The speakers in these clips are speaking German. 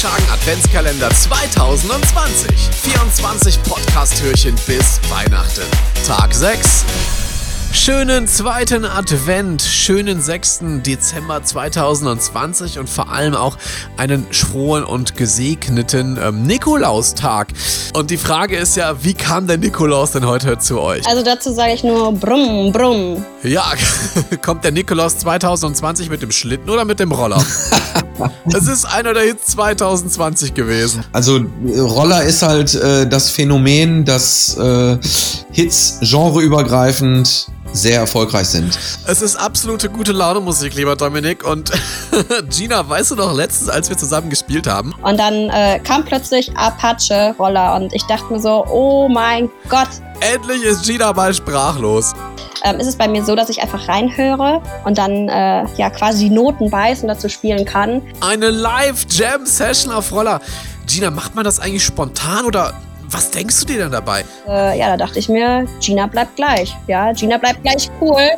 Schagen Adventskalender 2020. 24 Podcast-Türchen bis Weihnachten. Tag 6. Schönen zweiten Advent, schönen 6. Dezember 2020 und vor allem auch einen frohen und gesegneten ähm, Nikolaustag. Und die Frage ist ja, wie kam der Nikolaus denn heute zu euch? Also dazu sage ich nur brumm, brumm. Ja, kommt der Nikolaus 2020 mit dem Schlitten oder mit dem Roller? Es ist einer der Hits 2020 gewesen. Also Roller ist halt äh, das Phänomen, dass äh, Hits genreübergreifend sehr erfolgreich sind. Es ist absolute gute Laune Musik, lieber Dominik. Und Gina, weißt du noch letztens, als wir zusammen gespielt haben? Und dann äh, kam plötzlich Apache-Roller und ich dachte mir so, oh mein Gott. Endlich ist Gina mal sprachlos. Ähm, ist es bei mir so, dass ich einfach reinhöre und dann äh, ja quasi die Noten weiß und dazu spielen kann. Eine Live-Jam-Session auf Roller. Gina, macht man das eigentlich spontan oder was denkst du dir denn dabei? Äh, ja, da dachte ich mir, Gina bleibt gleich. Ja, Gina bleibt gleich cool.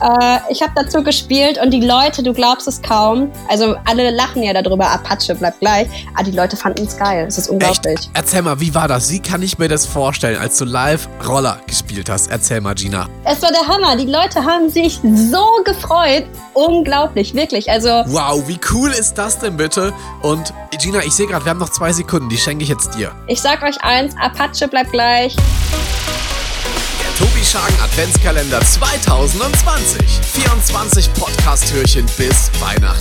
Äh, ich habe dazu gespielt und die Leute, du glaubst es kaum, also alle lachen ja darüber, Apache bleibt gleich, aber die Leute fanden es geil. Es ist unglaublich. Echt? Erzähl mal, wie war das? Wie kann ich mir das vorstellen, als du live Roller gespielt hast? Erzähl mal, Gina. Es war der Hammer. Die Leute haben sich so gefreut. Unglaublich, wirklich. Also. Wow, wie cool ist das denn bitte? Und Gina, ich sehe gerade, wir haben noch zwei Sekunden, die schenke ich jetzt dir. Ich sag euch eins, Apache bleibt gleich. Tobi Schagen Adventskalender 2020. 24 Podcast-Türchen bis Weihnachten.